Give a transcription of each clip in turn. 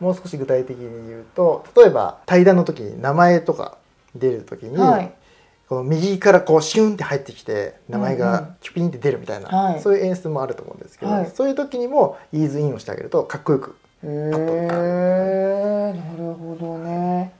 もう少し具体的に言うと例えば対談の時に名前とか出る時に、はい。この右からこうシュンって入ってきて名前うんうん。がキュピンって出るみたいな、はい。そういう演出もあると思うんですけど、はい。そういう時にもイーズインをしてあげるとかっこよくへえなるほどね。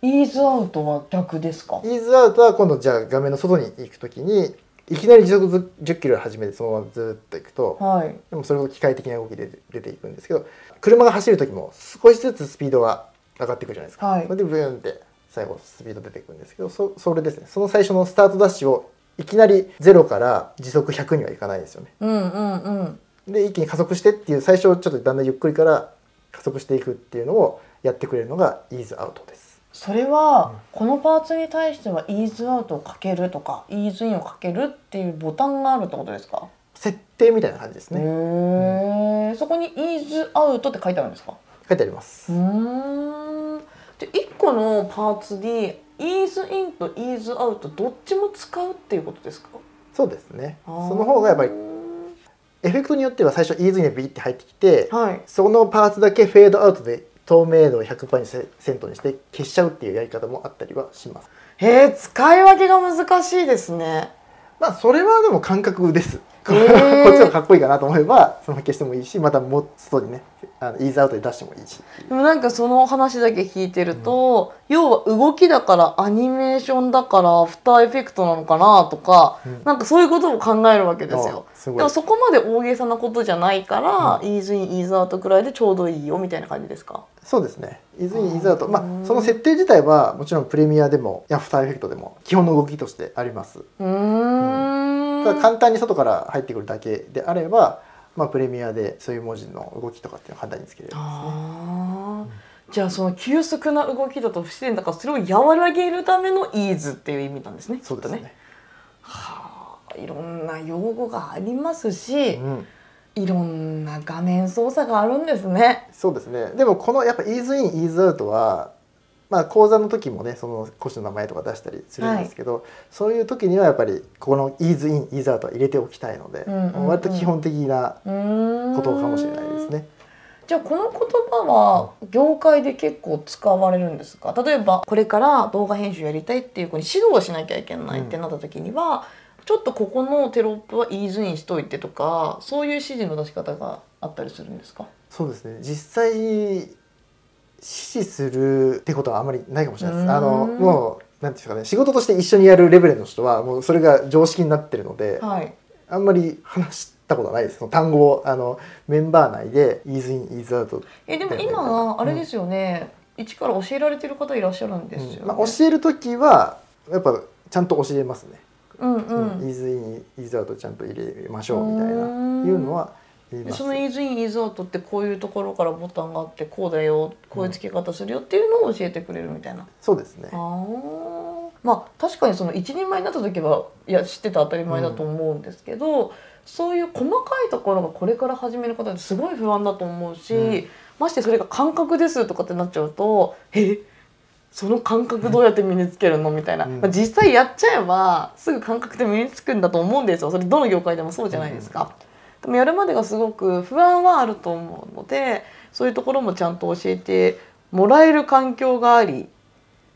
イーズアウトは逆ですか？イーズアウトは今度じゃあ画面の外に行く時にいきなり時速ず10キロで始めてそのままずっと行くとはい。でもそれも機械的な動きで出ていくんですけど車が走る時も少しずつスピードが上がっていくじゃないですか、はい。それでブーンって最後スピード出ていくんですけどそそれですね。その最初のスタートダッシュをいきなり0から時速100にはいかないですよね。うんうんうん。で一気に加速してっていう最初ちょっとだんだんゆっくりから加速していくっていうのをやってくれるのがイーズアウトですそれはこのパーツに対してはイーズアウトをかけるとかイーズインをかけるっていうボタンがあるってことですか？設定みたいな感じですね、そこにイーズアウトって書いてあるんですか？書いてあります、うーん。で1個のパーツにイーズインとイーズアウトどっちも使うっていうことですか？そうですね。その方がやっぱりエフェクトによっては最初イーズインでビーって入ってきて、はい。そのパーツだけフェードアウトで透明度を100%にセセントにして消しちゃうっていうやり方もあったりはします。へえ使い分けが難しいですね。まあそれはでも感覚です、こっちがかっこいいかなと思えばそのまま消してもいいしまたもう外にねあのイーズアウトで出してもいいし。でもなんかその話だけ聞いてると、要は動きだからアニメーションだからアフターエフェクトなのかなとか、うん。なんかそういうことも考えるわけですよ。でもそこまで大げさなことじゃないから、イーズインイーズアウトくらいでちょうどいいよみたいな感じですか？そうですね。イーズインイーズアウト。まうんあその設定自体はもちろんプレミアでもアフターエフェクトでも基本の動きとしてあります。うーん簡単に外から入ってくるだけであれば、まあ、プレミアでそういう文字の動きとかっていうのを簡単につけれるんですね。あーじゃあその急速な動きだと不自然だからそれを和らげるためのイーズっていう意味なんですね。そうですね。はあいろんな用語がありますし、うん、いろんな画面操作があるんですね。そうですね。でもこのやっぱイーズインイーズアウトは、まあ講座の時もねその講師の名前とか出したりするんですけど、そういう時にはやっぱりここのイーズインイーズアウトは入れておきたいので、うんうんうん。割と基本的なことかもしれないですね。じゃあこの言葉は業界で結構使われるんですか？例えばこれから動画編集やりたいっていう子に指導をしなきゃいけないってなった時には、ちょっとここのテロップはイーズインしといてとかそういう指示の出し方があったりするんですか？そうですね。実際指示するってことはあまりないかもしれないです。あのもうなんていうんですかね仕事として一緒にやるレベルの人はもうそれが常識になってるので、はい。あんまり話したことはないです。その単語をあのメンバー内でイーズインイーズアウトえでも今はあれですよね、一から教えられてる方いらっしゃるんですよね、うん。まあ、教える時はやっぱちゃんと教えますね、うんううん。ん、イーズインイーズアウトちゃんと入れましょうみたいな。いうのはそのイーズインイーズアウトってこういうところからボタンがあってこうだよこういう付け方するよっていうのを教えてくれるみたいな。そうですね。あー。まあ確かにその一人前になった時はいや知ってた当たり前だと思うんですけど、そういう細かいところがこれから始める方ってすごい不安だと思うし、うん。ましてそれが感覚ですとかってなっちゃうとえ？その感覚どうやって身につけるのみたいな、うん。まあ、実際やっちゃえばすぐ感覚で身につくんだと思うんですよ。それどの業界でもそうじゃないですか。でもやるまでがすごく不安はあると思うのでそういうところもちゃんと教えてもらえる環境があり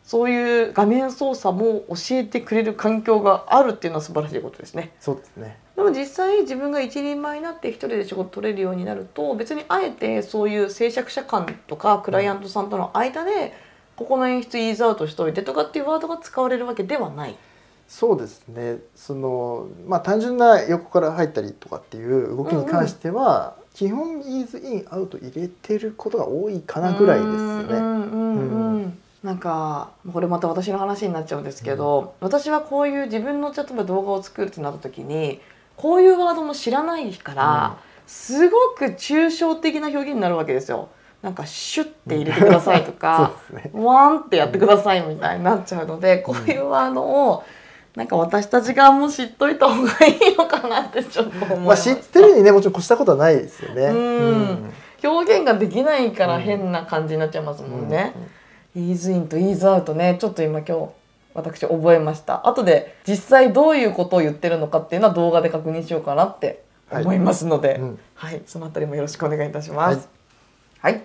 そういう画面操作も教えてくれる環境があるっていうのは素晴らしいことですね。そうですねでも実際自分が一人前になって一人で仕事取れるようになると別にあえてそういう制作者間とかクライアントさんとの間でここの演出イーズアウトしといてとかっていうワードが使われるわけではない。そうですね。そのまあ単純な横から入ったりとかっていう動きに関しては、基本イーズインアウト入れてることが多いかなぐらいですね。うんうんうんうんなんかこれまた私の話になっちゃうんですけど、私はこういう自分の例えば動画を作るってなった時にこういうワードも知らないから、すごく抽象的な表現になるわけですよ。なんかシュッて入れてくださいとか、そうですね。ワンってやってくださいみたいになっちゃうので、こういうワードをなんか私たち側も知っといた方がいいのかなってちょっと思いまあます。知ってるにねもちろん越したことはないですよね。うん。表現ができないから変な感じになっちゃいますもんね。イーズインとイーズアウトね。ちょっと今今日私覚えました。後で実際どういうことを言ってるのかっていうのは動画で確認しようかなって思いますので、うん。はい、そのあたりもよろしくお願いいたします。はい、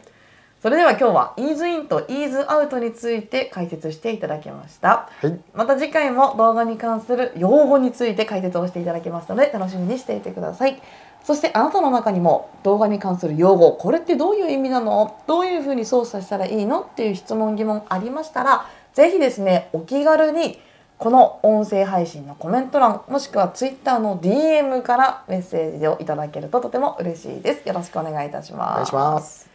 それでは今日はイーズインとイーズアウトについて解説していただきました。はい。また次回も動画に関する用語について解説をしていただきますので楽しみにしていてください。そしてあなたの中にも動画に関する用語これってどういう意味なの？どういうふうに操作したらいいの？っていう質問疑問ありましたらぜひですねお気軽にこの音声配信のコメント欄もしくは Twitter の DM からメッセージをいただけるととても嬉しいです。よろしくお願いいたします。お願いします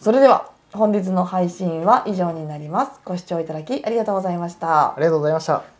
それでは本日の配信は以上になります。ご視聴いただきありがとうございました。ありがとうございました。